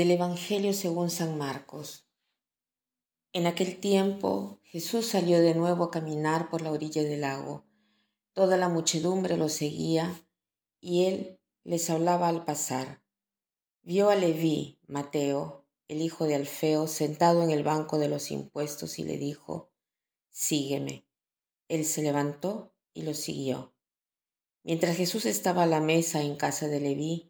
Del Evangelio según San Marcos. En aquel tiempo Jesús salió de nuevo a caminar por la orilla del lago. Toda la muchedumbre lo seguía y él les hablaba al pasar. Vio a Leví, Mateo, el hijo de Alfeo, sentado en el banco de los impuestos y le dijo, Sígueme. Él se levantó y lo siguió. Mientras Jesús estaba a la mesa en casa de Leví,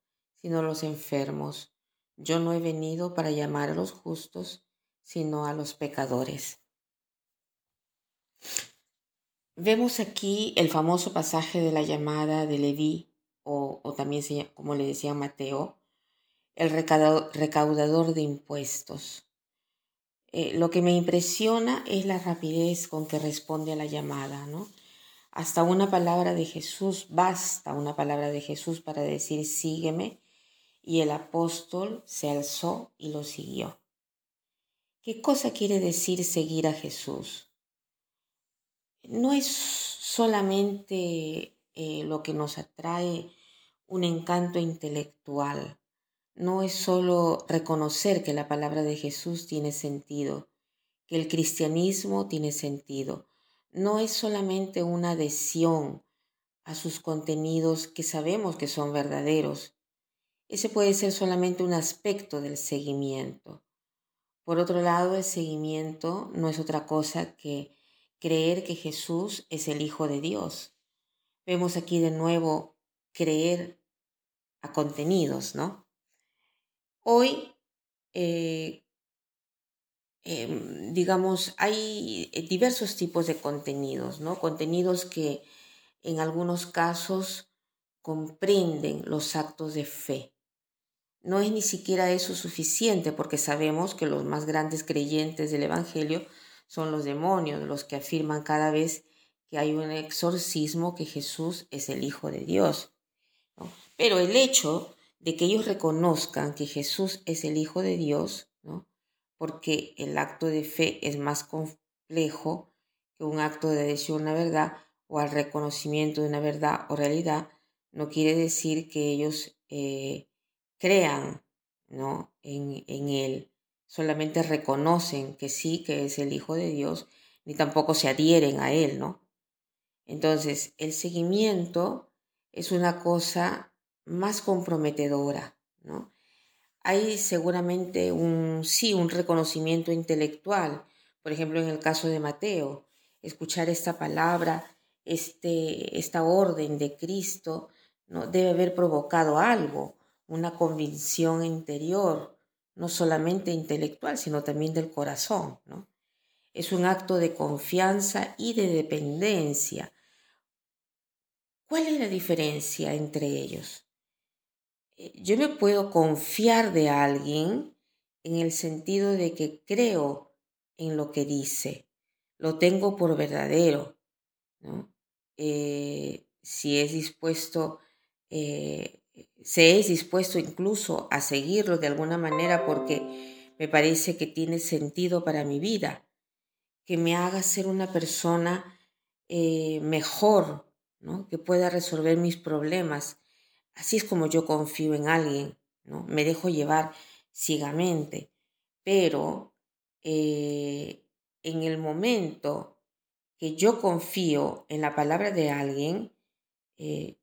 sino los enfermos. Yo no he venido para llamar a los justos, sino a los pecadores. Vemos aquí el famoso pasaje de la llamada de Leví, o, también como le decía Mateo, el recaudador de impuestos. Eh, lo que me impresiona es la rapidez con que responde a la llamada, ¿no? Hasta una palabra de Jesús, basta una palabra de Jesús para decir sígueme y el apóstol se alzó y lo siguió. ¿Qué cosa quiere decir seguir a Jesús? No es solamente eh, lo que nos atrae un encanto intelectual, no es solo reconocer que la palabra de Jesús tiene sentido, que el cristianismo tiene sentido, no es solamente una adhesión a sus contenidos que sabemos que son verdaderos, ese puede ser solamente un aspecto del seguimiento. Por otro lado, el seguimiento no es otra cosa que creer que Jesús es el Hijo de Dios. Vemos aquí de nuevo creer a contenidos, ¿no? Hoy, eh, em, digamos, hay diversos tipos de contenidos, ¿no? Contenidos que en algunos casos comprenden los actos de fe. No es ni siquiera eso suficiente porque sabemos que los más grandes creyentes del Evangelio son los demonios, los que afirman cada vez que hay un exorcismo que Jesús es el Hijo de Dios. Pero el hecho de que ellos reconozcan que Jesús es el Hijo de Dios, ¿no? porque el acto de fe es más complejo que un acto de adhesión a una verdad o al reconocimiento de una verdad o realidad, no quiere decir que ellos eh, crean ¿no? en, en Él, solamente reconocen que sí, que es el Hijo de Dios, ni tampoco se adhieren a Él, ¿no? Entonces, el seguimiento es una cosa más comprometedora, ¿no? Hay seguramente un, sí, un reconocimiento intelectual, por ejemplo, en el caso de Mateo, escuchar esta palabra, este, esta orden de Cristo, ¿no? debe haber provocado algo, una convicción interior, no solamente intelectual, sino también del corazón. ¿no? Es un acto de confianza y de dependencia. ¿Cuál es la diferencia entre ellos? Eh, yo me puedo confiar de alguien en el sentido de que creo en lo que dice, lo tengo por verdadero, ¿no? Eh, si es dispuesto eh, se es dispuesto incluso a seguirlo de alguna manera porque me parece que tiene sentido para mi vida, que me haga ser una persona eh, mejor, ¿no? que pueda resolver mis problemas. Así es como yo confío en alguien, ¿no? me dejo llevar ciegamente, pero eh, en el momento que yo confío en la palabra de alguien, eh,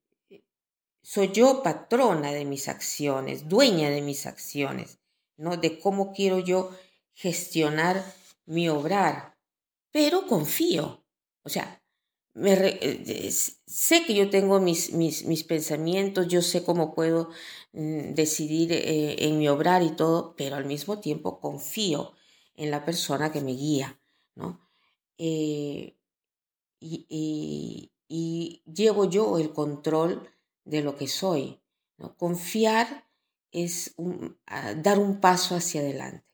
soy yo patrona de mis acciones, dueña de mis acciones, ¿no? De cómo quiero yo gestionar mi obrar, pero confío. O sea, me eh, sé que yo tengo mis, mis, mis, pensamientos, yo sé cómo puedo mm, decidir eh, en mi obrar y todo, pero al mismo tiempo confío en la persona que me guía, ¿no? Eh, y, y llevo yo el control de lo que soy. Confiar es dar un paso hacia adelante.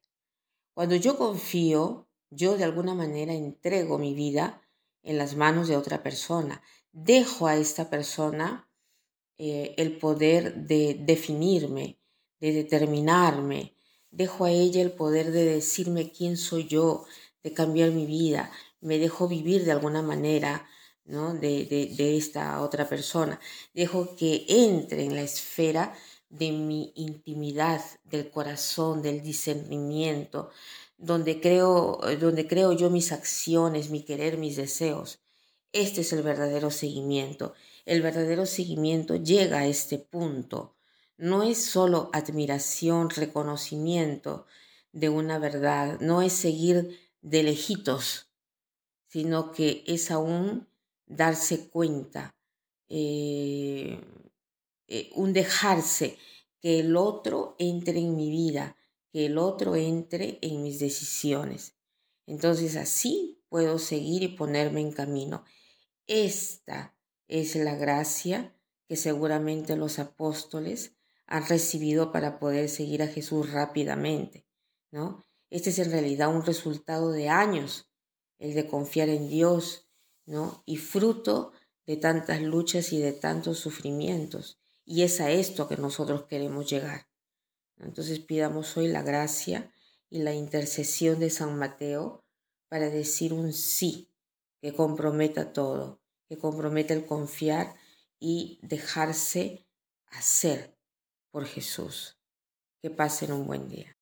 Cuando yo confío, yo de alguna manera entrego mi vida en las manos de otra persona. Dejo a esta persona eh, el poder de definirme, de determinarme. Dejo a ella el poder de decirme quién soy yo, de cambiar mi vida. Me dejo vivir de alguna manera ¿no? de, de esta otra persona. Dejo que entre en la esfera de mi intimidad, del corazón, del discernimiento, donde creo, donde creo yo mis acciones, mi querer, mis deseos. Este es el verdadero seguimiento. El verdadero seguimiento llega a este punto. No es solo admiración, reconocimiento de una verdad, no es seguir de lejitos, sino que es aún darse cuenta, eh, eh, un dejarse que el otro entre en mi vida, que el otro entre en mis decisiones. Entonces así puedo seguir y ponerme en camino. Esta es la gracia que seguramente los apóstoles han recibido para poder seguir a Jesús rápidamente, ¿no? Este es en realidad un resultado de años, el de confiar en Dios, ¿no? Y fruto de tantas luchas y de tantos sufrimientos. Y es a esto que nosotros queremos llegar. Entonces pidamos hoy la gracia y la intercesión de San Mateo para decir un sí que comprometa todo, que comprometa el confiar y dejarse hacer por Jesús. Que pasen un buen día.